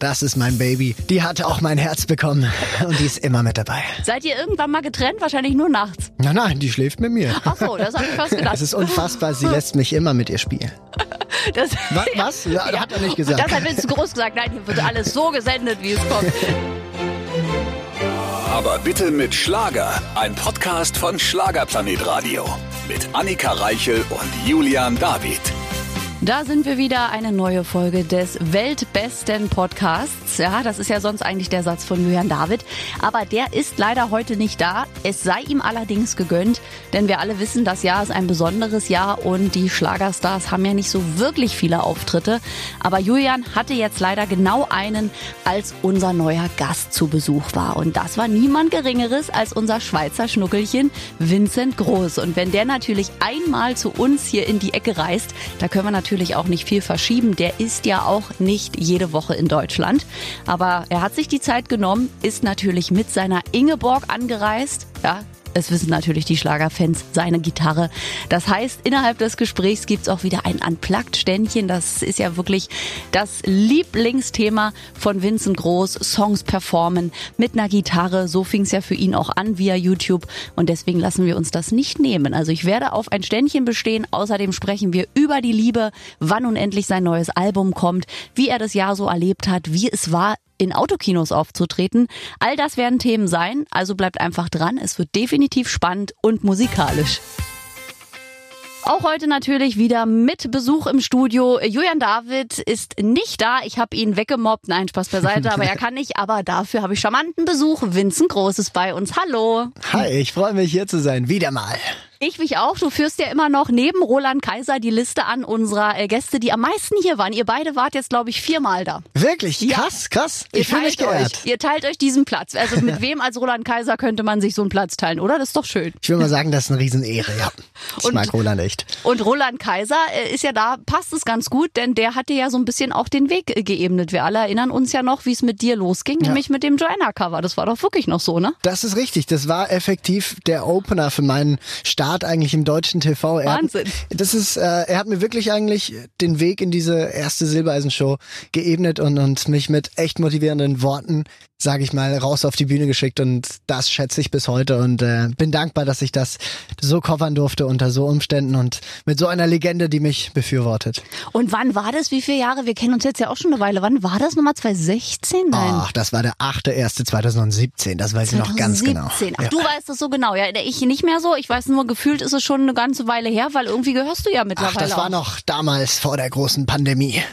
Das ist mein Baby. Die hat auch mein Herz bekommen und die ist immer mit dabei. Seid ihr irgendwann mal getrennt? Wahrscheinlich nur nachts. Nein, nein, die schläft mit mir. Ach so, das habe ich fast gedacht. Es ist unfassbar, sie lässt mich immer mit ihr spielen. Das, Was? was? Ja, hat er nicht gesagt. Das hat Vince groß gesagt. Nein, hier wird alles so gesendet, wie es kommt. Aber bitte mit Schlager. Ein Podcast von Schlagerplanet Radio. Mit Annika Reichel und Julian David. Da sind wir wieder, eine neue Folge des weltbesten Podcasts. Ja, das ist ja sonst eigentlich der Satz von Julian David. Aber der ist leider heute nicht da. Es sei ihm allerdings gegönnt, denn wir alle wissen, das Jahr ist ein besonderes Jahr und die Schlagerstars haben ja nicht so wirklich viele Auftritte. Aber Julian hatte jetzt leider genau einen, als unser neuer Gast zu Besuch war. Und das war niemand Geringeres als unser Schweizer Schnuckelchen Vincent Groß. Und wenn der natürlich einmal zu uns hier in die Ecke reist, da können wir natürlich natürlich auch nicht viel verschieben. Der ist ja auch nicht jede Woche in Deutschland. Aber er hat sich die Zeit genommen, ist natürlich mit seiner Ingeborg angereist. Ja, es wissen natürlich die Schlagerfans, seine Gitarre. Das heißt, innerhalb des Gesprächs gibt's auch wieder ein Unplugged-Ständchen. Das ist ja wirklich das Lieblingsthema von Vincent Groß. Songs performen mit einer Gitarre. So fing's ja für ihn auch an via YouTube. Und deswegen lassen wir uns das nicht nehmen. Also ich werde auf ein Ständchen bestehen. Außerdem sprechen wir über die Liebe, wann nun endlich sein neues Album kommt, wie er das Jahr so erlebt hat, wie es war, in Autokinos aufzutreten. All das werden Themen sein, also bleibt einfach dran. Es wird definitiv spannend und musikalisch. Auch heute natürlich wieder mit Besuch im Studio. Julian David ist nicht da. Ich habe ihn weggemobbt. Nein, Spaß beiseite, aber er kann nicht. Aber dafür habe ich charmanten Besuch. Vincent Großes bei uns. Hallo. Hi, ich freue mich hier zu sein. Wieder mal. Ich mich auch. Du führst ja immer noch neben Roland Kaiser die Liste an unserer äh, Gäste, die am meisten hier waren. Ihr beide wart jetzt, glaube ich, viermal da. Wirklich? Ja. Krass, krass. Ihr Ich fühle mich geehrt. euch. Ihr teilt euch diesen Platz. Also mit wem als Roland Kaiser könnte man sich so einen Platz teilen, oder? Das ist doch schön. Ich will mal sagen, das ist eine Riesenehre, ja. Ich Und- mag Roland echt. Und Roland Kaiser äh, ist ja da, passt es ganz gut, denn der hatte ja so ein bisschen auch den Weg äh, geebnet. Wir alle erinnern uns ja noch, wie es mit dir losging, nämlich mit dem Joanna-Cover. Das war doch wirklich noch so, ne? Das ist richtig. Das war effektiv der Opener für meinen Start eigentlich im deutschen TV. Er Wahnsinn. Hat, das ist, äh, er hat mir wirklich eigentlich den Weg in diese erste Silbereisen-Show geebnet und, und mich mit echt motivierenden Worten, sage ich mal, raus auf die Bühne geschickt und das schätze ich bis heute und äh, bin dankbar, dass ich das so covern durfte unter so Umständen und mit so einer Legende, die mich befürwortet. Und wann war das? Wie viele Jahre? Wir kennen uns jetzt ja auch schon eine Weile. Wann war das nochmal? 2016? Nein. Ach, das war der 8.1.2017, das weiß ich noch ganz genau. 2017. Ach, Ja. du weißt das so genau. Ja, ich nicht mehr so. Ich weiß nur, gefühlt ist es schon eine ganze Weile her, weil irgendwie gehörst du ja Ach, mittlerweile das war auch. noch damals vor der großen Pandemie.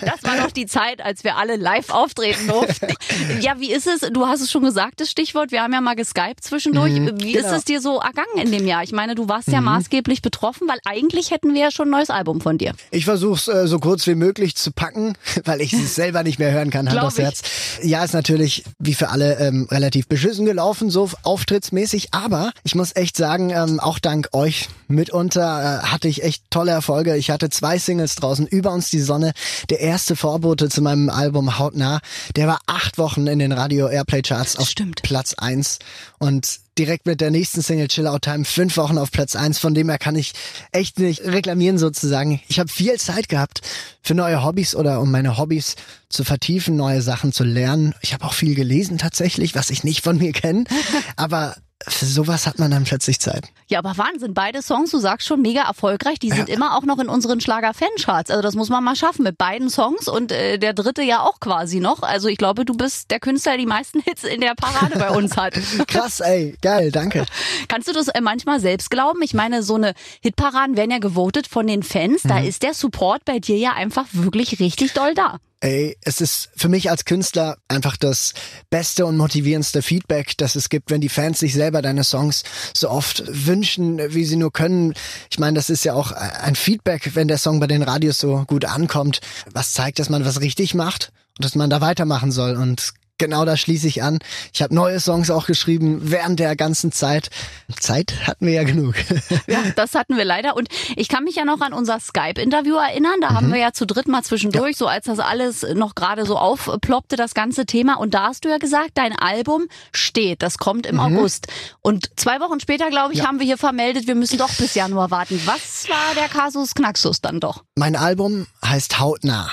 Das war noch die Zeit, als wir alle live auftreten durften. Ja, wie ist es? Du hast es schon gesagt, das Stichwort. Wir haben ja mal geskypt zwischendurch. wie ist genau. es dir so ergangen in dem Jahr? Ich meine, du warst ja maßgeblich betroffen, weil eigentlich hätten wir ja schon ein neues Album von dir. Ich versuche es äh, so kurz wie möglich zu packen, weil ich es selber nicht mehr hören kann, Hand aufs. Herz. Ja, ist natürlich wie für alle ähm, relativ beschissen gelaufen, so auftrittsmäßig. Aber ich muss echt sagen, ähm, auch dank euch mitunter äh, hatte ich echt tolle Erfolge. Ich hatte zwei Singles draußen, Über uns die Sonne, der erste Vorbote zu meinem Album Hautnah. Der war acht Wochen in den Radio Airplay Charts auf Stimmt. Platz eins und direkt mit der nächsten Single Chill Out Time fünf Wochen auf Platz eins. Von dem her kann ich echt nicht reklamieren sozusagen. Ich habe viel Zeit gehabt für neue Hobbys oder um meine Hobbys zu vertiefen, neue Sachen zu lernen. Ich habe auch viel gelesen tatsächlich, was ich nicht von mir kenne. Aber für sowas hat man dann plötzlich Zeit. Ja, aber Wahnsinn. Beide Songs, du sagst schon, mega erfolgreich. Die sind immer auch noch in unseren Schlager-Fancharts. Also das muss man mal schaffen mit beiden Songs und äh, der dritte ja auch quasi noch. Also ich glaube, du bist der Künstler, der die meisten Hits in der Parade bei uns hat. Krass, ey, geil, danke. Kannst du das äh, manchmal selbst glauben? Ich meine, so eine Hitparaden werden ja gewotet von den Fans. Da ist der Support bei dir ja einfach wirklich richtig doll da. Ey, es ist für mich als Künstler einfach das beste und motivierendste Feedback, das es gibt, wenn die Fans sich selber deine Songs so oft wünschen, wie sie nur können. Ich meine, das ist ja auch ein Feedback, wenn der Song bei den Radios so gut ankommt, was zeigt, dass man was richtig macht und dass man da weitermachen soll. Und genau da schließe ich an. Ich habe neue Songs auch geschrieben während der ganzen Zeit. Zeit hatten wir ja genug. Ja, das hatten wir leider. Und ich kann mich ja noch an unser Skype-Interview erinnern. Da haben wir ja zu dritt mal zwischendurch, so als das alles noch gerade so aufploppte, das ganze Thema. Und da hast du ja gesagt, dein Album steht. Das kommt im August. Und zwei Wochen später, glaube ich, Ja. haben wir hier vermeldet, wir müssen doch bis Januar warten. Was war der Kasus Knaxus dann doch? Mein Album heißt Hautnah.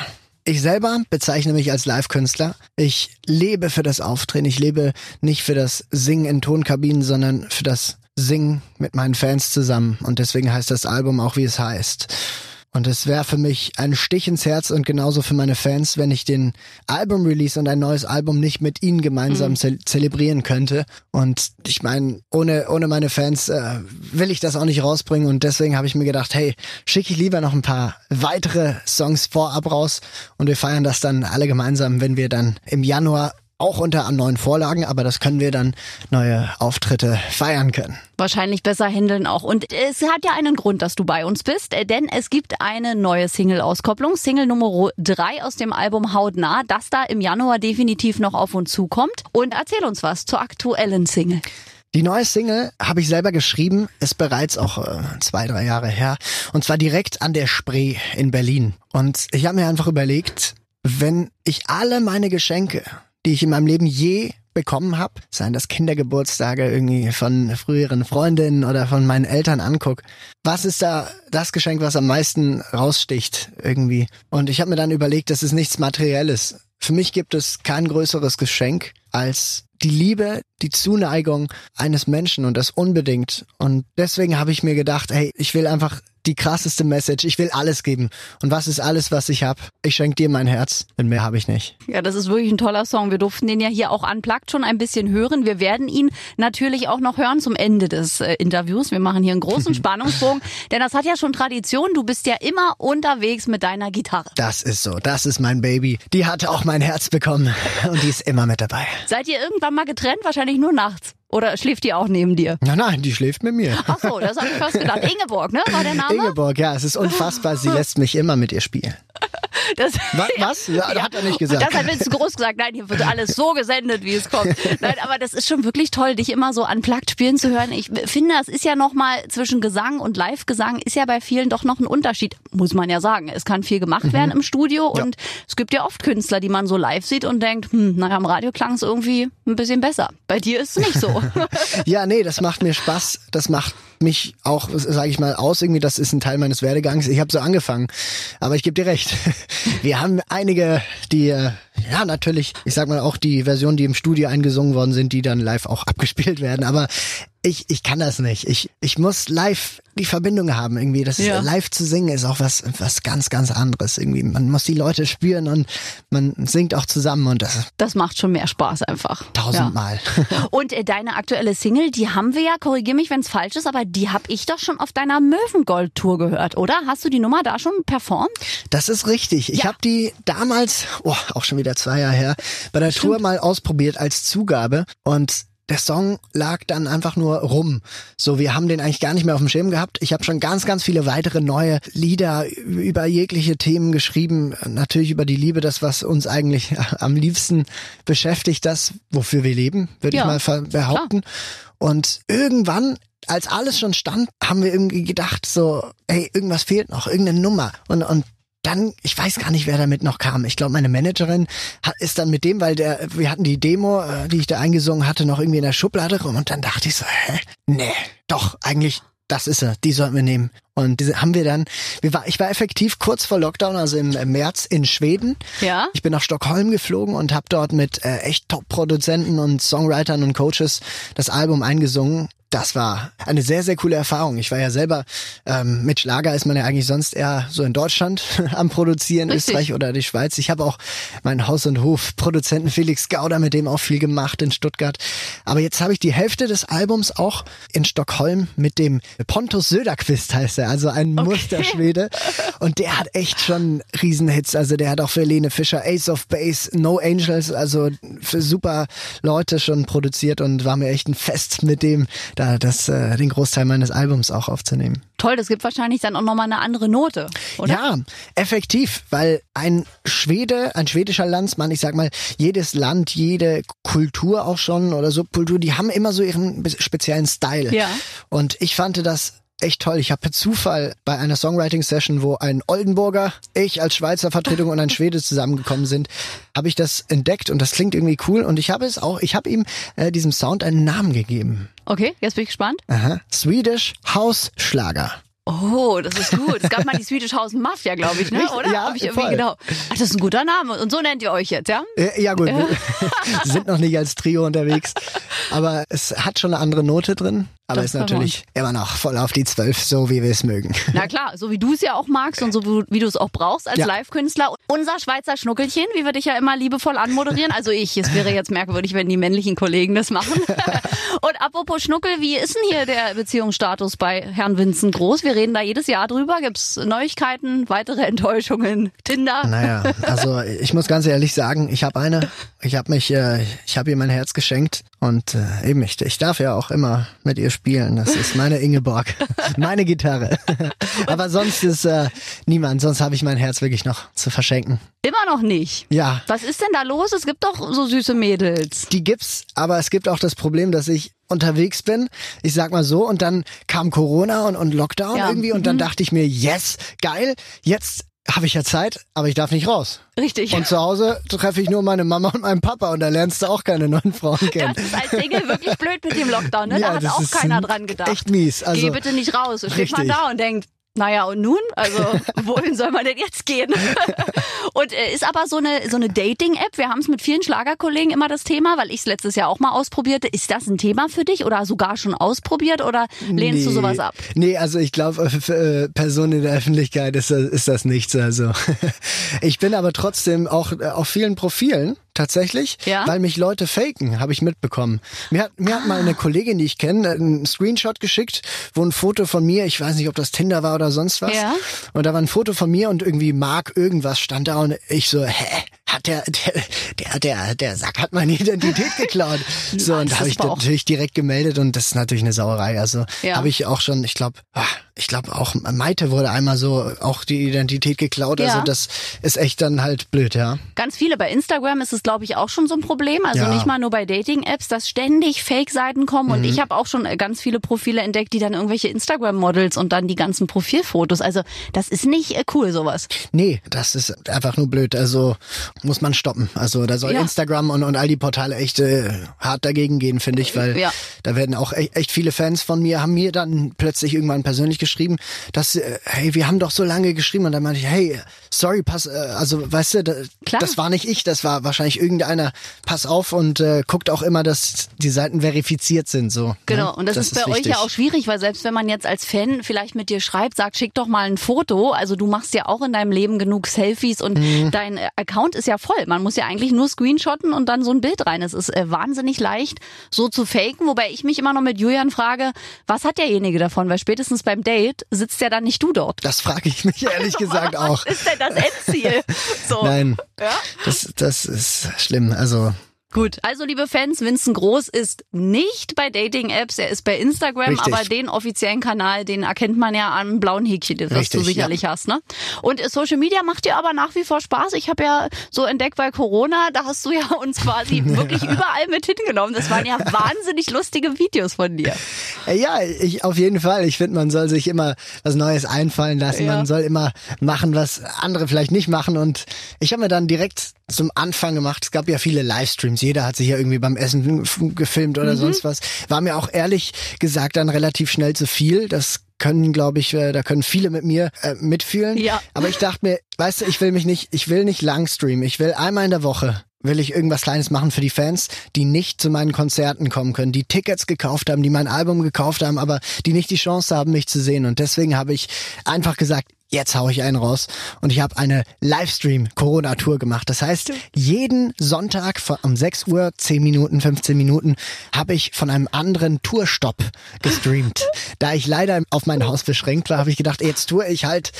Ich selber bezeichne mich als Live-Künstler. Ich lebe für das Auftreten. Ich lebe nicht für das Singen in Tonkabinen, sondern für das Singen mit meinen Fans zusammen. Und deswegen heißt das Album auch, wie es heißt. Und es wäre für mich ein Stich ins Herz und genauso für meine Fans, wenn ich den Album-Release und ein neues Album nicht mit ihnen gemeinsam mhm. ze zelebrieren könnte. Und ich meine, ohne, ohne meine Fans äh, will ich das auch nicht rausbringen. Und deswegen habe ich mir gedacht, hey, schicke ich lieber noch ein paar weitere Songs vorab raus und wir feiern das dann alle gemeinsam, wenn wir dann im Januar auch unter neuen Vorlagen, aber das können wir dann neue Auftritte feiern können. Wahrscheinlich besser handeln auch. Und es hat ja einen Grund, dass du bei uns bist, äh, denn es gibt eine neue Single-Auskopplung, Single Nummer 3 aus dem Album Hautnah, das da im Januar definitiv noch auf uns zukommt. Und erzähl uns was zur aktuellen Single. Die neue Single habe ich selber geschrieben, ist bereits auch äh, zwei, drei Jahre her. Und zwar direkt an der Spree in Berlin. Und ich habe mir einfach überlegt, wenn ich alle meine Geschenke die ich in meinem Leben je bekommen habe, seien das Kindergeburtstage irgendwie von früheren Freundinnen oder von meinen Eltern anguck. Was ist da das Geschenk, was am meisten raussticht irgendwie? Und ich habe mir dann überlegt, das ist nichts Materielles. Für mich gibt es kein größeres Geschenk als die Liebe, die Zuneigung eines Menschen und das unbedingt. Und deswegen habe ich mir gedacht, hey, ich will einfach die krasseste Message. Ich will alles geben. Und was ist alles, was ich habe? Ich schenke dir mein Herz, denn mehr habe ich nicht. Ja, das ist wirklich ein toller Song. Wir durften den ja hier auch unplugged schon ein bisschen hören. Wir werden ihn natürlich auch noch hören zum Ende des äh, Interviews. Wir machen hier einen großen Spannungsbogen, denn das hat ja schon Tradition. Du bist ja immer unterwegs mit deiner Gitarre. Das ist so. Das ist mein Baby. Die hat auch mein Herz bekommen und die ist immer mit dabei. Seid ihr irgendwann mal getrennt? Wahrscheinlich nur nachts. Oder schläft die auch neben dir? Nein, nein, die schläft mit mir. Ach so, das habe ich fast gedacht. Ingeborg, ne? War der Name? Ingeborg, ja, es ist unfassbar. Sie lässt mich immer mit ihr spielen. Das, was? was? Ja, ja. Hat er nicht gesagt. Das hat zu groß gesagt. Nein, hier wird alles so gesendet, wie es kommt. Nein, aber das ist schon wirklich toll, dich immer so an Plagt spielen zu hören. Ich finde, es ist ja nochmal zwischen Gesang und Live-Gesang ist ja bei vielen doch noch ein Unterschied, muss man ja sagen. Es kann viel gemacht mhm. werden im Studio ja. und es gibt ja oft Künstler, die man so live sieht und denkt, hm, naja, im Radio klang es irgendwie ein bisschen besser. Bei dir ist es nicht so. ja, nee, das macht mir Spaß. Das macht mich auch, sage ich mal, aus. Irgendwie, das ist ein Teil meines Werdegangs. Ich habe so angefangen. Aber ich gebe dir recht. Wir haben einige, die, äh, ja, natürlich, ich sag mal auch die Versionen, die im Studio eingesungen worden sind, die dann live auch abgespielt werden. Aber ich, ich kann das nicht. Ich, ich muss live die Verbindung haben irgendwie. Das ja. live zu singen ist auch was, was ganz, ganz anderes irgendwie. Man muss die Leute spüren und man singt auch zusammen und das. Das macht schon mehr Spaß einfach. Tausendmal. Ja. und äh, deine aktuelle Single, die haben wir ja, korrigier mich, wenn es falsch ist, aber die habe ich doch schon auf deiner Möwengold-Tour gehört, oder? Hast du die Nummer da schon performt? Das ist richtig. Ich ja. habe die damals, oh, auch schon wieder zwei Jahre her, bei der Stimmt. Tour mal ausprobiert als Zugabe und der Song lag dann einfach nur rum. So, wir haben den eigentlich gar nicht mehr auf dem Schirm gehabt. Ich habe schon ganz, ganz viele weitere neue Lieder über jegliche Themen geschrieben. Natürlich über die Liebe, das, was uns eigentlich am liebsten beschäftigt, das, wofür wir leben, würde ja, ich mal behaupten. Klar. Und irgendwann als alles schon stand, haben wir irgendwie gedacht, so, ey, irgendwas fehlt noch, irgendeine Nummer. Und, und dann, ich weiß gar nicht, wer damit noch kam. Ich glaube, meine Managerin ist dann mit dem, weil der, wir hatten die Demo, äh, die ich da eingesungen hatte, noch irgendwie in der Schublade rum und dann dachte ich so, hä? Nee, doch, eigentlich, das ist er, die sollten wir nehmen. Und diese haben wir dann, wir war, ich war effektiv kurz vor Lockdown, also im, im März in Schweden. Ja. Ich bin nach Stockholm geflogen und habe dort mit äh, echt Top-Produzenten und Songwritern und Coaches das Album eingesungen das war eine sehr, sehr coole Erfahrung. Ich war ja selber, ähm, mit Schlager ist man ja eigentlich sonst eher so in Deutschland am Produzieren, Richtig. Österreich oder die Schweiz. Ich habe auch meinen Haus- und Hof-Produzenten Felix Gauder, mit dem auch viel gemacht in Stuttgart. Aber jetzt habe ich die Hälfte des Albums auch in Stockholm mit dem Pontus Söderqvist heißt er, also ein okay. Musterschwede. Und der hat echt schon Riesenhits. Also der hat auch für Lene Fischer Ace of Base, No Angels, also für super Leute schon produziert und war mir echt ein Fest mit dem. Da da das, äh, den Großteil meines Albums auch aufzunehmen. Toll, das gibt wahrscheinlich dann auch nochmal eine andere Note, oder? Ja, effektiv, weil ein Schwede, ein schwedischer Landsmann, ich sag mal, jedes Land, jede Kultur auch schon oder Subkultur, die haben immer so ihren speziellen Style. Ja. Und ich fand das echt toll. Ich habe per Zufall bei einer Songwriting-Session, wo ein Oldenburger, ich als Schweizer Vertretung und ein Schwede zusammengekommen sind, habe ich das entdeckt und das klingt irgendwie cool. Und ich habe es auch, ich habe ihm äh, diesem Sound einen Namen gegeben. Okay, jetzt bin ich gespannt. Aha. Swedish House Schlager. Oh, das ist gut. Es gab mal die Swedish House Mafia, glaube ich, ne? Oder? ja, Hab ich voll. genau. Ach, das ist ein guter Name. Und so nennt ihr euch jetzt, ja? Ja gut, wir sind noch nicht als Trio unterwegs, aber es hat schon eine andere Note drin, aber Das ist natürlich immer noch voll auf die Zwölf, so wie wir es mögen. Na klar, so wie du es ja auch magst und so wie du es auch brauchst als Ja. Live-Künstler. Unser Schweizer Schnuckelchen, wie wir dich ja immer liebevoll anmoderieren. Also ich, es wäre jetzt merkwürdig, wenn die männlichen Kollegen das machen. und apropos Schnuckel, wie ist denn hier der Beziehungsstatus bei Herrn Vincent Groß? Wir reden da jedes Jahr drüber. Gibt's Neuigkeiten, weitere Enttäuschungen, Tinder? Naja, also ich muss ganz ehrlich sagen, ich habe eine, ich habe mich, äh, ich habe ihr mein Herz geschenkt und äh, eben ich, ich darf ja auch immer mit ihr spielen. Das ist meine Ingeborg, meine Gitarre. aber sonst ist äh, niemand, sonst habe ich mein Herz wirklich noch zu verschenken. Immer noch nicht. Ja, Was ist denn da los? Es gibt doch so süße Mädels. die gibt's, aber es gibt auch das Problem, dass ich unterwegs bin, ich sag mal so, und dann kam Corona und, und Lockdown Ja. irgendwie und dann dachte ich mir, yes, geil, jetzt habe ich ja Zeit, aber ich darf nicht raus. Richtig. Und zu Hause treffe ich nur meine Mama und meinen Papa und da lernst du auch keine neuen Frauen kennen. Das ist als Single wirklich blöd mit dem Lockdown, ne? Ja, da hat auch keiner dran gedacht. echt mies. Also- Geh bitte nicht raus. Steht man da und denkt, naja, und nun? Also, wohin soll man denn jetzt gehen? und äh, ist aber so eine, so eine Dating-App. Wir haben es mit vielen Schlagerkollegen immer das Thema, weil ich es letztes Jahr auch mal ausprobierte. Ist das ein Thema für dich oder sogar schon ausprobiert oder lehnst du Nee. sowas ab? Nee, also ich glaube, für äh, Personen in der Öffentlichkeit ist das, ist das nichts. Also ich bin aber trotzdem auch äh, auf vielen Profilen tatsächlich, Ja? weil mich Leute faken, habe ich mitbekommen. Mir hat, mir hat mal eine Kollegin, die ich kenne, einen Screenshot geschickt, wo ein Foto von mir, ich weiß nicht, ob das Tinder war oder sonst was. Ja. Und da war ein Foto von mir und irgendwie Mark irgendwas stand da und ich so, hä? Hat der, der, der, der, der Sack hat meine Identität geklaut. So, und da habe ich natürlich direkt gemeldet und das ist natürlich eine Sauerei. Also Ja. habe ich auch schon, ich glaube, ich glaube auch Maite wurde einmal so auch die Identität geklaut. Ja. Also das ist echt dann halt blöd, ja. Ganz viele. Bei Instagram ist es, glaube ich, auch schon so ein Problem. Also Ja. nicht mal nur bei Dating-Apps, dass ständig Fake-Seiten kommen. Mhm. Und ich habe auch schon äh, ganz viele Profile entdeckt, die dann irgendwelche Instagram-Models und dann die ganzen Profilfotos. Also das ist nicht äh, cool, sowas. Nee, das ist einfach nur blöd. Also muss man stoppen. Also da soll Ja. Instagram und, und all die Portale echt äh, hart dagegen gehen, finde ich, weil da werden auch echt, echt viele Fans von mir, haben mir dann plötzlich irgendwann persönlich geschrieben, dass, äh, hey, wir haben doch so lange geschrieben und dann meinte ich, hey, sorry, pass, äh, also weißt du, da, Klar. das war nicht ich, das war wahrscheinlich irgendeiner, pass auf und äh, guckt auch immer, dass die Seiten verifiziert sind. so. Genau, ne? und das, ist bei euch wichtig. ja auch schwierig, weil selbst wenn man jetzt als Fan vielleicht mit dir schreibt, sagt, schick doch mal ein Foto. Also du machst ja auch in deinem Leben genug Selfies und Mhm. dein äh, Account ist ja voll. Man muss ja eigentlich nur screenshotten und dann so ein Bild rein. Es ist äh, wahnsinnig leicht, so zu faken, wobei ich mich immer noch mit Julian frage, was hat derjenige davon? Weil spätestens beim Date sitzt ja dann nicht du dort. Das frage ich mich ehrlich gesagt auch. Was ist denn das Endziel? So. Nein, Ja? das, das ist schlimm. Also Gut, also liebe Fans, Vincent Groß ist nicht bei Dating-Apps, er ist bei Instagram, Richtig. aber den offiziellen Kanal, den erkennt man ja am blauen Häkchen, das Richtig, du sicherlich hast. Ne? Und Social Media macht dir aber nach wie vor Spaß. Ich habe ja so entdeckt bei Corona, da hast du ja uns quasi wirklich überall mit hingenommen. Das waren ja wahnsinnig lustige Videos von dir. Äh, Ja, ich auf jeden Fall. Ich finde, man soll sich immer was Neues einfallen lassen. Ja. Man soll immer machen, was andere vielleicht nicht machen. Und ich habe mir dann direkt zum Anfang gemacht. Es gab ja viele Livestreams. Jeder hat sich ja irgendwie beim Essen gefilmt Mhm. oder sonst was. War mir auch ehrlich gesagt dann relativ schnell zu viel. Das können, glaube ich, äh, da können viele mit mir äh, mitfühlen. Ja. Aber ich dachte mir, weißt du, ich will mich nicht, ich will nicht lang streamen. Ich will einmal in der Woche will ich irgendwas Kleines machen für die Fans, die nicht zu meinen Konzerten kommen können, die Tickets gekauft haben, die mein Album gekauft haben, aber die nicht die Chance haben, mich zu sehen. Und deswegen habe ich einfach gesagt, jetzt hau ich einen raus. Und ich habe eine Livestream-Corona-Tour gemacht. Das heißt, jeden Sonntag um 6 Uhr, 10 Minuten, 15 Minuten, habe ich von einem anderen Tourstopp gestreamt. da ich leider auf mein Haus beschränkt war, habe ich gedacht, jetzt tue ich halt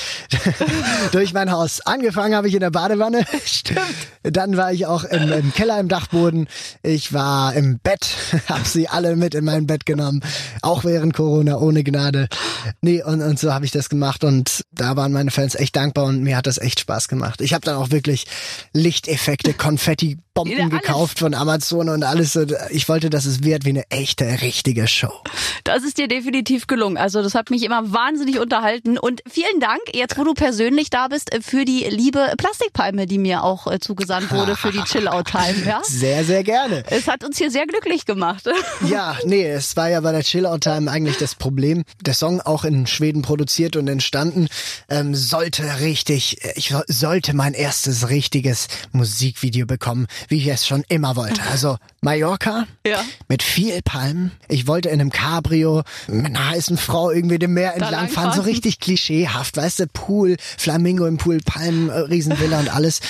durch mein Haus. Angefangen habe ich in der Badewanne. Stimmt. Dann war ich auch im, im Keller im Dachboden. Ich war im Bett, habe sie alle mit in mein Bett genommen. Auch während Corona, ohne Gnade. Nee, und, und so habe ich das gemacht und da waren meine Fans echt dankbar und mir hat das echt Spaß gemacht. Ich habe dann auch wirklich Lichteffekte, Konfetti Bomben Ja, gekauft von Amazon und alles. Ich wollte, dass es wird wie eine echte, richtige Show. Das ist dir definitiv gelungen. Also das hat mich immer wahnsinnig unterhalten. Und vielen Dank, jetzt wo du persönlich da bist, äh, für die liebe Plastikpalme, die mir auch äh, zugesandt wurde für die Chill-Out-Time. Ja? Sehr, sehr gerne. Es hat uns hier sehr glücklich gemacht. Ja, nee, es war ja bei der Chill-Out-Time eigentlich das Problem. Der Song auch in Schweden produziert und entstanden, ähm, sollte richtig, ich so- sollte mein erstes richtiges Musikvideo bekommen, wie ich es schon immer wollte. Also Mallorca Ja. mit viel Palmen. Ich wollte in einem Cabrio mit einer heißen Frau irgendwie dem Meer entlangfahren, so richtig klischeehaft, weißt du, Pool, Flamingo im Pool, Palmen, äh, Riesenvilla und alles.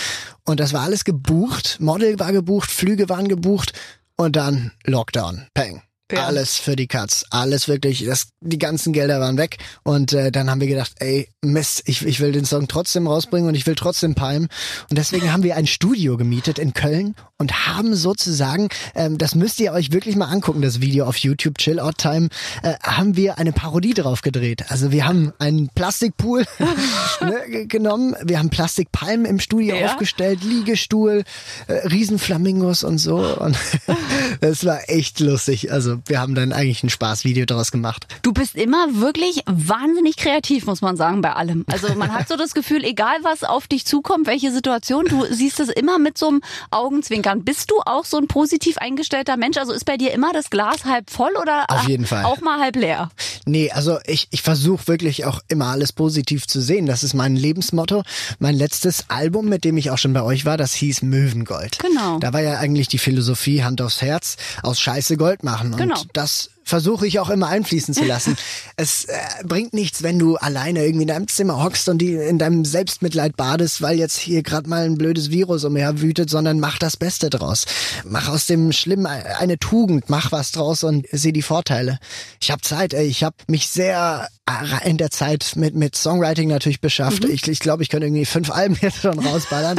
Und das war alles gebucht, Model war gebucht, Flüge waren gebucht und dann Lockdown, Peng. Ja. Alles für die Katz, alles wirklich, das, die ganzen Gelder waren weg und äh, dann haben wir gedacht, ey, Mist, ich, ich will den Song trotzdem rausbringen und ich will trotzdem palmen und deswegen haben wir ein Studio gemietet in Köln und haben sozusagen, ähm, das müsst ihr euch wirklich mal angucken, das Video auf YouTube, Chill Out Time, äh, haben wir eine Parodie drauf gedreht. Also wir haben einen Plastikpool ne, ge- genommen, wir haben Plastikpalmen im Studio Ja. aufgestellt, Liegestuhl, äh, Riesenflamingos und so und das war echt lustig. Also wir haben dann eigentlich ein Spaßvideo daraus gemacht. Du bist immer wirklich wahnsinnig kreativ, muss man sagen, bei allem. Also man hat so das Gefühl, egal was auf dich zukommt, welche Situation, du siehst es immer mit so einem Augenzwinkern. Bist du auch so ein positiv eingestellter Mensch? Also ist bei dir immer das Glas halb voll oder Auf jeden Fall. auch mal halb leer? Nee, also ich, ich versuche wirklich auch immer alles positiv zu sehen. Das ist mein Lebensmotto. Mein letztes Album, mit dem ich auch schon bei euch war, das hieß Möwengold. Genau. Da war ja eigentlich die Philosophie Hand aufs Herz, aus Scheiße Gold machen. Und Genau. das versuche ich auch immer einfließen zu lassen. es äh, bringt nichts, wenn du alleine irgendwie in deinem Zimmer hockst und die in deinem Selbstmitleid badest, weil jetzt hier gerade mal ein blödes Virus umher wütet, sondern mach das Beste draus. Mach aus dem Schlimmen eine Tugend, mach was draus und sieh die Vorteile. Ich habe Zeit, ey, ich habe mich sehr äh, in der Zeit mit mit Songwriting natürlich beschafft. Ich ich, glaube, ich könnte irgendwie fünf Alben jetzt schon rausballern.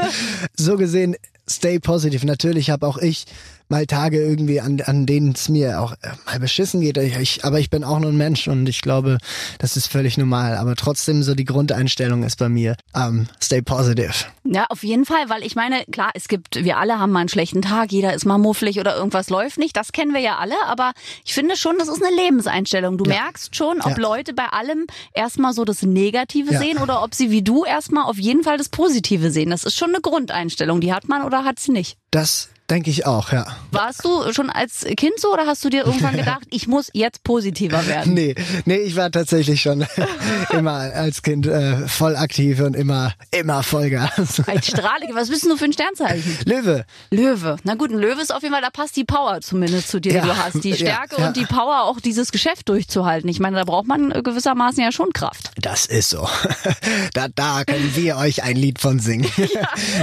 so gesehen stay positive. Natürlich habe auch ich mal Tage irgendwie, an, an denen es mir auch äh, mal beschissen geht. Ich, aber ich bin auch nur ein Mensch und ich glaube, das ist völlig normal. Aber trotzdem so die Grundeinstellung ist bei mir, ähm, stay positive. Ja, auf jeden Fall, weil ich meine, klar, es gibt, wir alle haben mal einen schlechten Tag, jeder ist mal mufflig oder irgendwas läuft nicht, das kennen wir ja alle, aber ich finde schon, das ist eine Lebenseinstellung. Du Ja. merkst schon, ob Ja. Leute bei allem erstmal so das Negative Ja. sehen oder ob sie wie du erstmal auf jeden Fall das Positive sehen. Das ist schon eine Grundeinstellung, die hat man oder hat sie nicht. Das denke ich auch, ja. Warst du schon als Kind so oder hast du dir irgendwann gedacht, ich muss jetzt positiver werden? Nee, nee, ich war tatsächlich schon immer als Kind äh, voll aktiv und immer, immer Vollgas. Als Strahle, was bist du für ein Sternzeichen? Löwe. Löwe. Na gut, ein Löwe ist auf jeden Fall, da passt die Power zumindest zu dir, die Ja. du hast. Die Ja, Stärke ja. und die Power, auch dieses Geschäft durchzuhalten. Ich meine, da braucht man gewissermaßen ja schon Kraft. Das ist so. da, da können wir euch ein Lied von singen.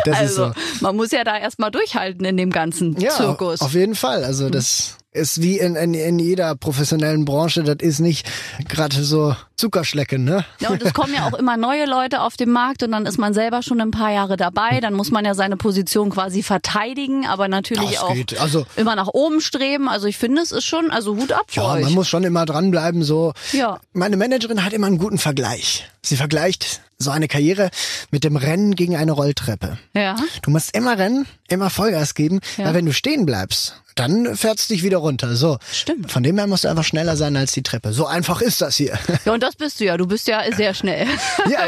das also, ist so. man muss ja da erstmal durchhalten in dem ganzen Ja, Zirkus. auf jeden Fall. Also das ist wie in, in, in jeder professionellen Branche, das ist nicht gerade so Zuckerschlecken, ne? Ja, und es kommen ja auch immer neue Leute auf den Markt und dann ist man selber schon ein paar Jahre dabei. Dann muss man ja seine Position quasi verteidigen, aber natürlich Das auch geht. Also- immer nach oben streben. Also ich finde, es ist schon, also Hut ab für Ja, euch. man muss schon immer dranbleiben. So, Ja. meine Managerin hat immer einen guten Vergleich. Sie vergleicht so eine Karriere mit dem Rennen gegen eine Rolltreppe. ja. Du musst immer rennen, immer Vollgas geben, Ja. weil wenn du stehen bleibst, dann fährt's dich wieder runter. So. Stimmt. Von dem her musst du einfach schneller sein als die Treppe. So einfach ist das hier. ja, und das bist du ja. Du bist ja sehr schnell. ja,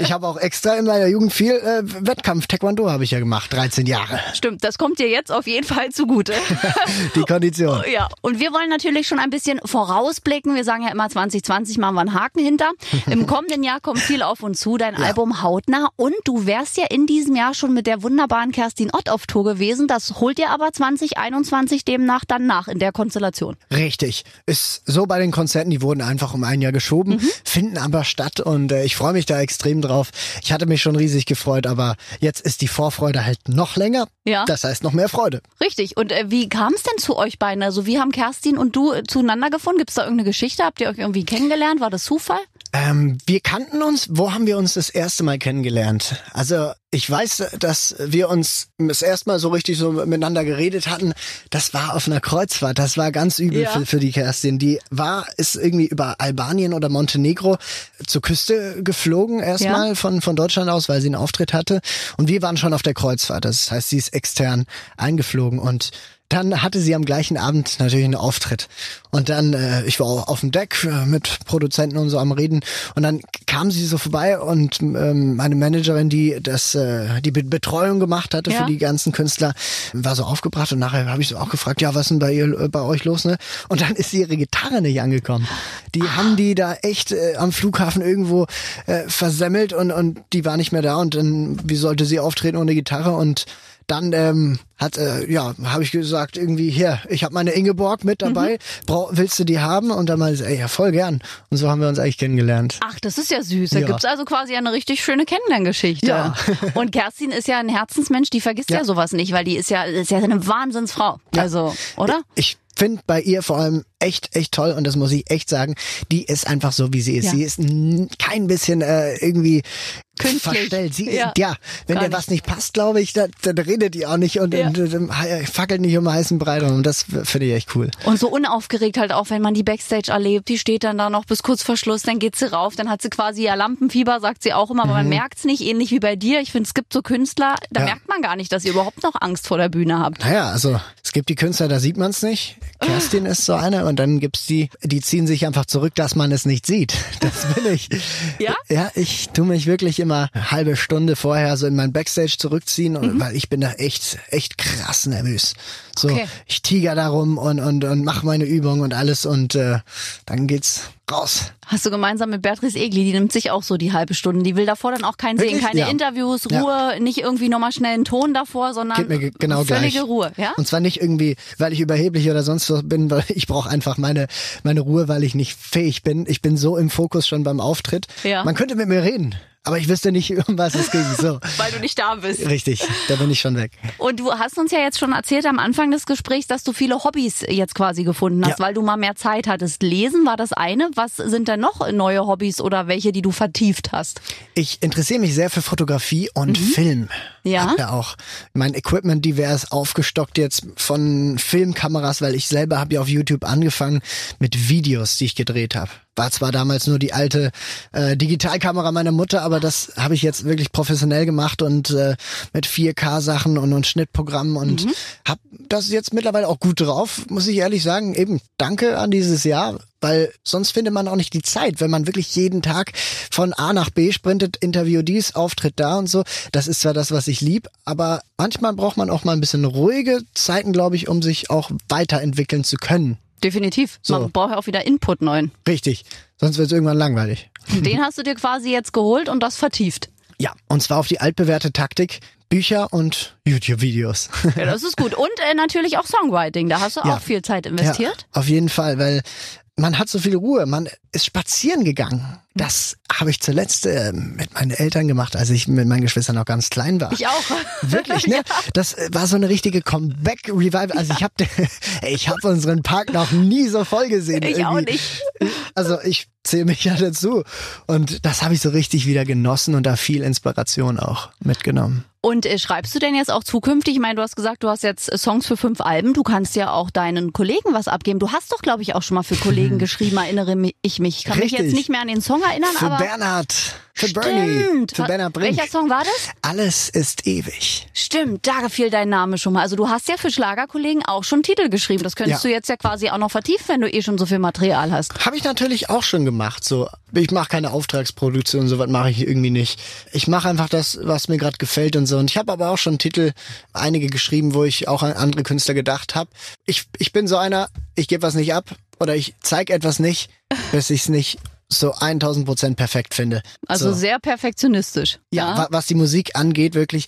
ich habe auch extra in meiner Jugend viel äh, Wettkampf Taekwondo habe ich ja gemacht, 13 Jahre. Stimmt, das kommt dir jetzt auf jeden Fall zugute. Die Kondition. Ja, und wir wollen natürlich schon ein bisschen vorausblicken. Wir sagen ja immer 2020 machen wir einen Haken hinter. Im kommenden Jahr kommt viel auf uns zu, dein Album Hautnah. Und du wärst ja in diesem Jahr schon mit der wunderbaren Kerstin Ott auf Tour gewesen. Das holt dir aber 2021 demnach dann nach in der Konstellation. Richtig. Ist so bei den Konzerten, die wurden einfach um ein Jahr geschoben, Mhm. finden aber statt und äh, ich freue mich da extrem drauf. Ich hatte mich schon riesig gefreut, aber jetzt ist die Vorfreude halt noch länger. Ja. Das heißt noch mehr Freude. Richtig. Und äh, wie kam es denn zu euch beiden? Also wie haben Kerstin und du äh, zueinander gefunden? Gibt es da irgendeine Geschichte? Habt ihr euch irgendwie kennengelernt? War das Zufall? Ähm, wir kannten uns. Wo haben wir uns das erste Mal kennengelernt? Also ich weiß, dass wir uns das erste Mal so richtig so miteinander geredet hatten. Das war auf einer Kreuzfahrt. Das war ganz übel Ja. für, für die Kerstin. Die war, ist irgendwie über Albanien oder Montenegro zur Küste geflogen erstmal Ja. von, von Deutschland aus, weil sie einen Auftritt hatte. Und wir waren schon auf der Kreuzfahrt. Das heißt, sie ist extern eingeflogen und dann hatte sie am gleichen Abend natürlich einen Auftritt. Und dann, äh, ich war auch auf dem Deck äh, mit Produzenten und so am Reden. Und dann kam sie so vorbei und ähm, meine Managerin, die das, äh, die Be Betreuung gemacht hatte Ja. für die ganzen Künstler, war so aufgebracht. Und nachher habe ich so auch gefragt, ja, was ist denn bei ihr, äh, bei euch los, ne? Und dann ist ihre Gitarre nicht angekommen. Die haben die da echt äh, am Flughafen irgendwo äh, versemmelt und, und die war nicht mehr da. Und dann, wie sollte sie auftreten ohne Gitarre? Und dann ähm, hat äh, ja habe ich gesagt irgendwie hier ich habe meine Ingeborg mit dabei Brau willst du die haben und dann meinte sie ey ja voll gern und so haben wir uns eigentlich kennengelernt Ach, das ist ja süß. Da Ja. gibt's also quasi eine richtig schöne Kennenlerngeschichte. Ja. Und Kerstin ist ja ein Herzensmensch, die vergisst ja, Ja. sowas nicht, weil die ist ja, ist ja eine Wahnsinnsfrau. Also, oder? ich finde bei ihr vor allem echt echt toll und das muss ich echt sagen die ist einfach so wie sie ist Ja. sie ist kein bisschen äh, irgendwie Künstlich. verstellt sie Ja. ja, wenn dir was nicht passt glaube ich dann, dann redet die auch nicht und, Ja. und, und, äh, fackelt nicht um heißen Brei rum. und das finde ich echt cool Und so unaufgeregt halt auch, wenn man die Backstage erlebt. Die steht dann da noch bis kurz vor Schluss, dann geht sie rauf, dann hat sie quasi ja Lampenfieber, sagt sie auch immer, aber man merkt's nicht, ähnlich wie bei dir. Ich finde, es gibt so Künstler, da Mhm. Ja. merkt man gar nicht, dass ihr überhaupt noch Angst vor der Bühne habt. Naja, also es gibt die Künstler, da sieht man es nicht. Kerstin ist so eine und dann gibt's die, die ziehen sich einfach zurück, dass man es nicht sieht. Das bin ich. Ja? Ja, ich tu mich wirklich immer eine halbe Stunde vorher so in mein Backstage zurückziehen, und, weil ich bin da echt, echt krass nervös. So, Okay. ich tiger darum und, und, und mach meine Übungen und alles und äh, dann geht's raus. Hast du gemeinsam mit Beatrice Egli, die nimmt sich auch so die halbe Stunde. Die will davor dann auch keinen sehen. Wirklich? Keine Ja. Interviews, Ja. Ruhe, nicht irgendwie nochmal schnell einen Ton davor, sondern mir ge- genau völlige gleich. Ruhe. Ja? Und zwar nicht irgendwie, weil ich überheblich oder sonst was bin, weil ich brauche einfach meine, meine Ruhe, weil ich nicht fähig bin. Ich bin so im Fokus schon beim Auftritt. Ja. Man könnte mit mir reden, aber ich wüsste nicht, um was es ging. So. Weil du nicht da bist. Richtig, da bin ich schon weg. Und du hast uns ja jetzt schon erzählt am Anfang des Gesprächs, dass du viele Hobbys jetzt quasi gefunden hast, Ja. weil du mal mehr Zeit hattest. Lesen war das eine. Was sind denn noch neue Hobbys oder welche, die du vertieft hast? Ich interessiere mich sehr für Fotografie und Film. Mhm. Ja? Hab da auch mein Equipment divers aufgestockt jetzt von Filmkameras, weil ich selber habe ja auf YouTube angefangen mit Videos, die ich gedreht habe. War zwar damals nur die alte äh, Digitalkamera meiner Mutter, aber das habe ich jetzt wirklich professionell gemacht und äh, mit 4K-Sachen und, und Schnittprogrammen und Mhm. hab das jetzt mittlerweile auch gut drauf, muss ich ehrlich sagen. Eben danke an dieses Jahr, weil sonst findet man auch nicht die Zeit, wenn man wirklich jeden Tag von A nach B sprintet, Interview dies, Auftritt da und so. Das ist zwar das, was ich lieb, aber manchmal braucht man auch mal ein bisschen ruhige Zeiten, glaube ich, um sich auch weiterentwickeln zu können. Definitiv. So. Man braucht ja auch wieder Input neuen. Richtig. Sonst wird es irgendwann langweilig. Den hast du dir quasi jetzt geholt und das vertieft. Ja, und zwar auf die altbewährte Taktik, Bücher und YouTube-Videos. Ja, das ist gut. Und äh, natürlich auch Songwriting. Da hast du Ja. auch viel Zeit investiert. Ja, auf jeden Fall, weil man hat so viel Ruhe. Man ist spazieren gegangen. Das habe ich zuletzt äh, mit meinen Eltern gemacht, als ich mit meinen Geschwistern noch ganz klein war. Ich auch. Wirklich, ne? Das äh, war so eine richtige Comeback-Revival. Also ich habe ich hab unseren Park noch nie so voll gesehen. Ich auch irgendwie. nicht. Also ich zähle mich ja dazu. Und das habe ich so richtig wieder genossen und da viel Inspiration auch mitgenommen. Und äh, schreibst du denn jetzt auch zukünftig? Ich meine, du hast gesagt, du hast jetzt äh, Songs für fünf Alben. Du kannst ja auch deinen Kollegen was abgeben. Du hast doch, glaube ich, auch schon mal für Kollegen geschrieben, erinnere ich mich. Ich kann mich Richtig. jetzt nicht mehr an den Song erinnern, Für aber. Bernhard, für Bernie, Stimmt. für Wa- Bernhard Brink. Welcher Song war das? Alles ist ewig. Stimmt, da gefiel dein Name schon mal. Also du hast ja für Schlagerkollegen auch schon Titel geschrieben. Das könntest Ja. du jetzt ja quasi auch noch vertiefen, wenn du eh schon so viel Material hast. Habe ich natürlich auch schon gemacht. So, ich mache keine Auftragsproduktion, sowas mache ich irgendwie nicht. Ich mache einfach das, was mir gerade gefällt und so. Und ich habe aber auch schon Titel, einige geschrieben, wo ich auch an andere Künstler gedacht habe. Ich, ich bin so einer, ich gebe was nicht ab oder ich zeig etwas nicht, bis ich es nicht so 1000 Prozent perfekt finde. Also so. sehr perfektionistisch. Ja, wa- was die Musik angeht, wirklich,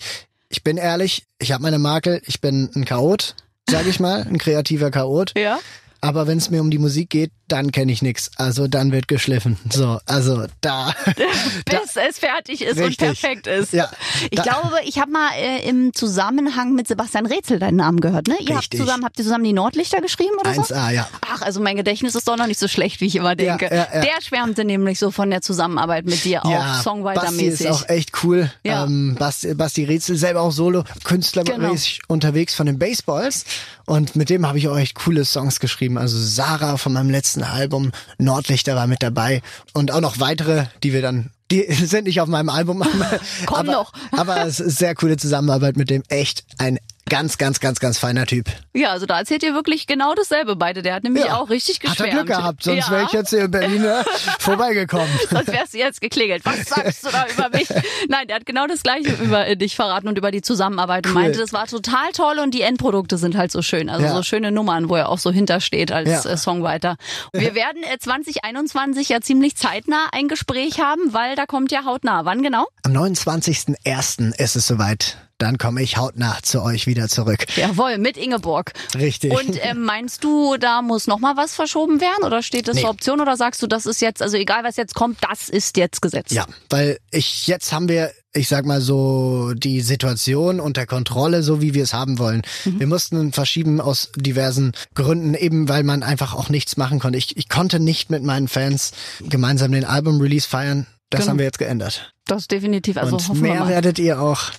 ich bin ehrlich, ich habe meine Makel, ich bin ein Chaot, sage ich mal, ein kreativer Chaot. Ja. Aber wenn es mir um die Musik geht, dann kenne ich nix. Also dann wird geschliffen. So, also da. Bis da, es fertig ist richtig. und perfekt ist. Ja, ich glaube, ich habe mal äh, im Zusammenhang mit Sebastian Rätsel deinen Namen gehört, ne? Ihr richtig. habt zusammen, habt ihr zusammen die Nordlichter geschrieben oder 1A, so? 1A, ja. Ach, also mein Gedächtnis ist doch noch nicht so schlecht, wie ich immer denke. Ja, ja, ja. Der schwärmte nämlich so von der Zusammenarbeit mit dir, auch Songwriter-mäßig. Basti ist auch echt cool. Ja. Ähm, Basti, Basti Rätsel selber auch solo, künstlermäßig genau. unterwegs von den Baseballs. Und mit dem habe ich auch echt coole Songs geschrieben. Also Sarah von meinem letzten Album, Nordlichter war mit dabei und auch noch weitere, die wir dann die sind nicht auf meinem Album, Komm aber, noch. aber es ist sehr coole Zusammenarbeit mit dem. Echt ein Ganz, ganz, ganz, ganz feiner Typ. Ja, also da erzählt ihr wirklich genau dasselbe beide. Der hat nämlich ja. auch richtig geschwärmt. Hat er Glück gehabt, sonst ja. wäre ich jetzt hier in Berlin ne, vorbeigekommen. Sonst wärst du jetzt geklingelt. Was sagst du da über mich? Nein, der hat genau das Gleiche über dich verraten und über die Zusammenarbeit und cool. meinte, das war total toll und die Endprodukte sind halt so schön. Also ja. so schöne Nummern, wo er auch so hintersteht als ja. äh, Songwriter. Und wir werden äh, 2021 ja ziemlich zeitnah ein Gespräch haben, weil da kommt ja hautnah. Wann genau? Am 29.01. ist es soweit dann komme ich hautnah zu euch wieder zurück. Jawohl, mit Ingeborg. Richtig. Und ähm, meinst du, da muss noch mal was verschoben werden oder steht das nee. zur Option oder sagst du, das ist jetzt, also egal was jetzt kommt, das ist jetzt gesetzt? Ja, weil ich jetzt haben wir ich sag mal so, die Situation unter Kontrolle, so wie wir es haben wollen. Mhm. Wir mussten verschieben aus diversen Gründen, eben weil man einfach auch nichts machen konnte. Ich, ich konnte nicht mit meinen Fans gemeinsam den Album-Release feiern. Das genau. haben wir jetzt geändert. Das ist definitiv. Also Und mehr werdet ihr auch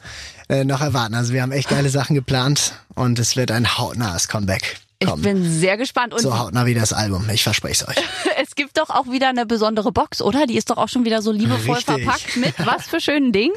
äh, noch erwarten. Also wir haben echt geile Sachen geplant und es wird ein hautnahes Comeback. Kommen. Ich bin sehr gespannt. Und so hautnah wie das Album, ich verspreche es euch. es gibt doch auch wieder eine besondere Box, oder? Die ist doch auch schon wieder so liebevoll Richtig. verpackt mit was für schönen Dingen?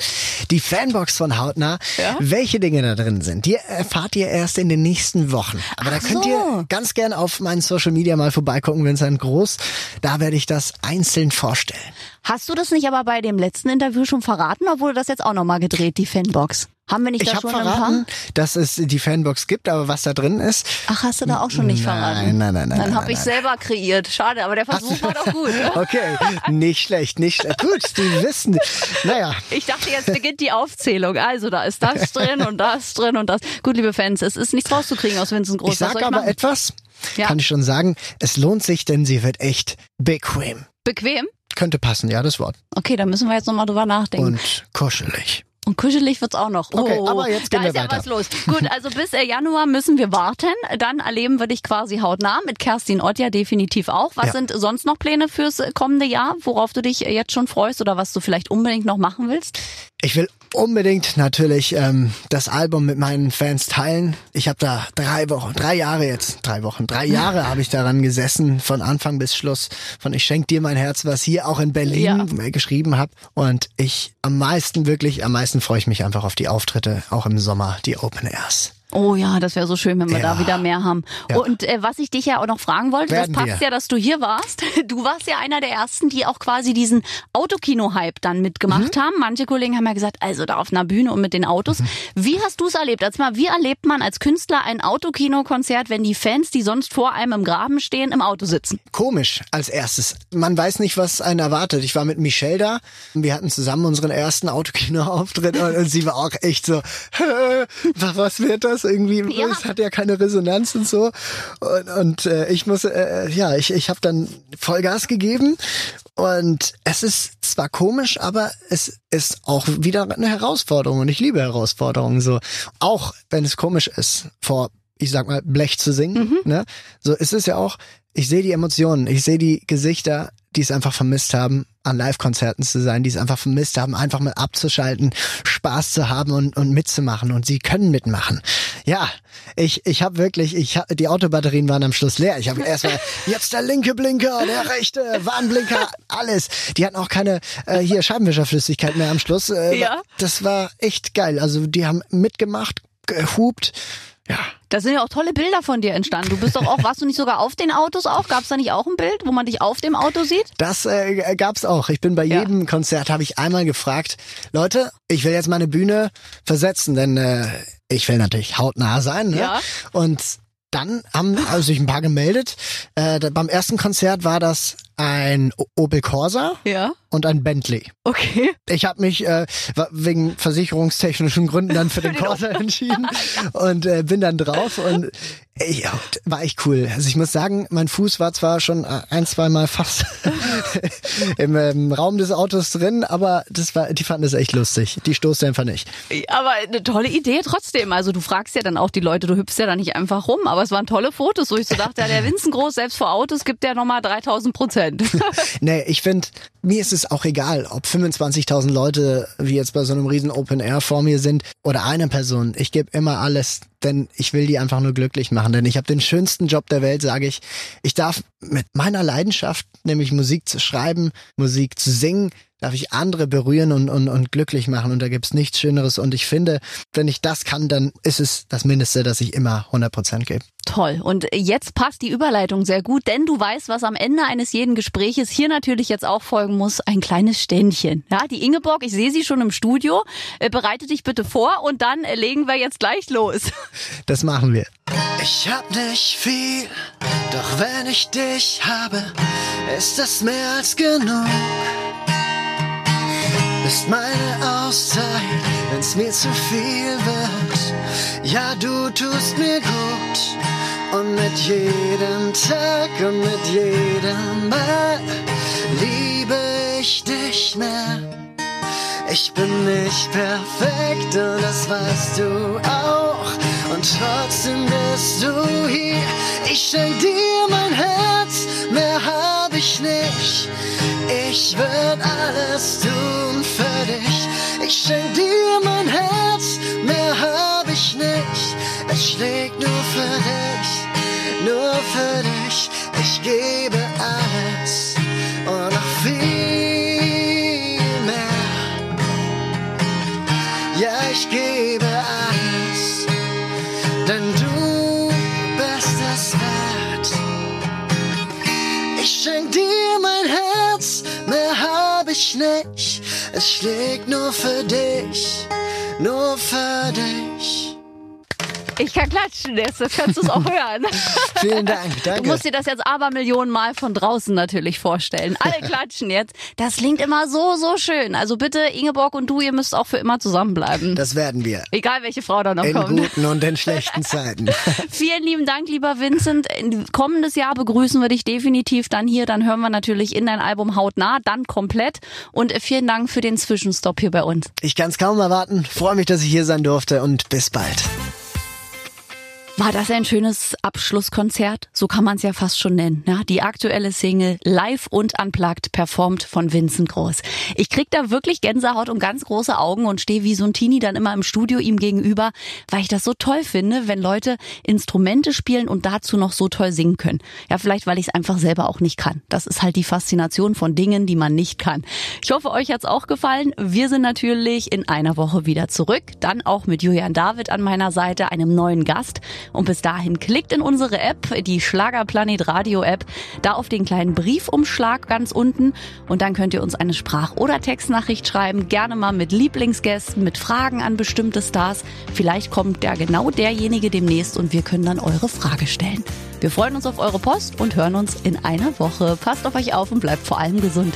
Die Fanbox von Hautnah. Ja? Welche Dinge da drin sind, die erfahrt ihr erst in den nächsten Wochen. Aber Ach da könnt so. ihr ganz gern auf meinen Social Media mal vorbeigucken, wenn es ein groß. Da werde ich das einzeln vorstellen. Hast du das nicht aber bei dem letzten Interview schon verraten, oder wurde das jetzt auch nochmal gedreht, die Fanbox? Haben wir nicht ich da schon verraten, ein paar? dass es die Fanbox gibt, aber was da drin ist. Ach, hast du da auch schon nicht nein, verraten? Nein, nein, nein. Dann habe ich selber kreiert. Schade, aber der Versuch war doch gut. okay, nicht schlecht, nicht schlecht. Gut, die wissen. Naja. Ich dachte, jetzt beginnt die Aufzählung. Also, da ist das drin und das drin und das. Gut, liebe Fans, es ist nichts rauszukriegen aus Vincent Groß. Ich sag aber machen? etwas, ja. kann ich schon sagen. Es lohnt sich, denn sie wird echt bequem. Bequem? Könnte passen, ja, das Wort. Okay, dann müssen wir jetzt nochmal drüber nachdenken. Und kuschelig. Und kuschelig wird's auch noch. Okay, oh, aber jetzt gehen da wir ist ja weiter. was los. Gut, also bis äh, Januar müssen wir warten. Dann erleben wir dich quasi hautnah. Mit Kerstin Ott ja definitiv auch. Was Ja. sind sonst noch Pläne fürs äh, kommende Jahr, worauf du dich äh, jetzt schon freust oder was du vielleicht unbedingt noch machen willst? Ich will unbedingt natürlich ähm, das Album mit meinen Fans teilen. Ich habe da drei Wochen, drei Jahre jetzt, drei Wochen, drei Jahre habe ich daran gesessen, von Anfang bis Schluss. Von Ich schenk dir mein Herz, was hier auch in Berlin geschrieben habe. Und ich am meisten, wirklich, am meisten freue ich mich einfach auf die Auftritte, auch im Sommer, die Open Airs. Oh ja, das wäre so schön, wenn wir Ja. da wieder mehr haben. Ja. Und äh, was ich dich ja auch noch fragen wollte, Werden das passt wir. ja, dass du hier warst. Du warst ja einer der ersten, die auch quasi diesen Autokino-Hype dann mitgemacht Mhm. haben. Manche Kollegen haben ja gesagt, also da auf einer Bühne und mit den Autos. Mhm. Wie hast du es erlebt? Als mal, wie erlebt man als Künstler ein Autokino-Konzert, wenn die Fans, die sonst vor einem im Graben stehen, im Auto sitzen? Komisch als erstes. Man weiß nicht, was einen erwartet. Ich war mit Michelle da. Wir hatten zusammen unseren ersten Autokino-Auftritt und, und sie war auch echt so, was wird das irgendwie? Ja. Es hat ja keine Resonanz und so. Und, und äh, ich muss, äh, ja, ich, ich habe dann Vollgas gegeben und es ist zwar komisch, aber es ist auch wieder eine Herausforderung und ich liebe Herausforderungen so. Auch wenn es komisch ist, vor, ich sag mal, Blech zu singen, ne? So ist es ja auch, ich sehe die Emotionen, ich sehe die Gesichter, die es einfach vermisst haben, an Live-Konzerten zu sein, die es einfach vermisst haben, einfach mal abzuschalten, Spaß zu haben und, und mitzumachen. Und sie können mitmachen. Ja, ich, ich habe wirklich, ich hab, die Autobatterien waren am Schluss leer. Ich habe erstmal jetzt der linke Blinker, der rechte Warnblinker, alles. Die hatten auch keine äh, hier Scheibenwischerflüssigkeit mehr am Schluss. Äh, Ja. Das war echt geil. Also die haben mitgemacht, gehupt. Ja, Da sind ja auch tolle Bilder von dir entstanden. Du bist doch auch, warst du nicht sogar auf den Autos auch? Gab es da nicht auch ein Bild, wo man dich auf dem Auto sieht? Das äh, gab's auch. Ich bin bei Ja. jedem Konzert habe ich einmal gefragt, Leute, ich will jetzt meine Bühne versetzen, denn äh, ich will natürlich hautnah sein. Ne? Ja. Und dann haben also sich ein paar gemeldet. Äh, beim ersten Konzert war das ein Opel Corsa Ja. Und ein Bentley. Okay. Ich habe mich äh, wegen versicherungstechnischen Gründen dann für den Corsa entschieden und äh, bin dann drauf und ey, ja, war echt cool. Also ich muss sagen, mein Fuß war zwar schon ein, zwei Mal fast im, im Raum des Autos drin, aber das war, die fanden das echt lustig. Die Stoßdämpfer nicht. Aber eine tolle Idee trotzdem. Also du fragst ja dann auch die Leute, du hüpfst ja da nicht einfach rum. Aber es waren tolle Fotos, wo ich so dachte, ja, der Vincent Groß, selbst vor Autos gibt der nochmal 3000 Prozent. nee, ich finde, mir ist es auch egal, ob 25.000 Leute wie jetzt bei so einem riesen Open Air vor mir sind oder eine Person. Ich gebe immer alles, denn ich will die einfach nur glücklich machen. Denn ich habe den schönsten Job der Welt, sage ich. Ich darf mit meiner Leidenschaft, nämlich Musik zu schreiben, Musik zu singen, darf ich andere berühren und, und, und glücklich machen. Und da gibt's nichts Schöneres. Und ich finde, wenn ich das kann, dann ist es das Mindeste, dass ich immer 100 Prozent gebe. Toll. Und jetzt passt die Überleitung sehr gut, denn du weißt, was am Ende eines jeden Gespräches hier natürlich jetzt auch folgen muss. Ein kleines Ständchen. Ja, die Ingeborg, ich sehe sie schon im Studio. Äh, bereite dich bitte vor und dann äh, legen wir jetzt gleich los. Das machen wir. Ich hab nicht viel, doch wenn ich dich habe, ist das mehr als genug bist meine Auszeit, wenn's mir zu viel wird. Ja, du tust mir gut. Und mit jedem Tag und mit jedem Mal liebe ich dich mehr. Ich bin nicht perfekt und das weißt du auch. Und trotzdem bist du hier. Ich schenk dir mein Herz, mehr hab ich nicht. Ich würde alles tun für dich. Ich schenk dir mein Herz, mehr hab ich nicht. Es schlägt nur für dich, nur für dich. Ich gebe alles Es schlägt nur für dich, nur für dich. Ich kann klatschen, jetzt kannst du es auch hören. Vielen Dank, danke. Du musst dir das jetzt aber Millionen Mal von draußen natürlich vorstellen. Alle klatschen jetzt. Das klingt immer so, so schön. Also bitte, Ingeborg und du, ihr müsst auch für immer zusammenbleiben. Das werden wir. Egal, welche Frau da noch In kommt. guten und in schlechten Zeiten. Vielen lieben Dank, lieber Vincent. Kommendes Jahr begrüßen wir dich definitiv dann hier. Dann hören wir natürlich in dein Album hautnah, dann komplett. Und vielen Dank für den Zwischenstopp hier bei uns. Ich kann es kaum erwarten. Freue mich, dass ich hier sein durfte und bis bald. War das ein schönes Abschlusskonzert? So kann man es ja fast schon nennen. Ja, die aktuelle Single live und unplugged performt von Vincent Groß. Ich krieg da wirklich Gänsehaut und ganz große Augen und stehe wie so ein Teenie dann immer im Studio ihm gegenüber, weil ich das so toll finde, wenn Leute Instrumente spielen und dazu noch so toll singen können. Ja, vielleicht weil ich es einfach selber auch nicht kann. Das ist halt die Faszination von Dingen, die man nicht kann. Ich hoffe, euch hat's auch gefallen. Wir sind natürlich in einer Woche wieder zurück. Dann auch mit Julian David an meiner Seite, einem neuen Gast. Und bis dahin klickt in unsere App, die Schlagerplanet Radio App, da auf den kleinen Briefumschlag ganz unten und dann könnt ihr uns eine Sprach- oder Textnachricht schreiben, gerne mal mit Lieblingsgästen, mit Fragen an bestimmte Stars. Vielleicht kommt ja genau derjenige demnächst und wir können dann eure Frage stellen. Wir freuen uns auf eure Post und hören uns in einer Woche. Passt auf euch auf und bleibt vor allem gesund.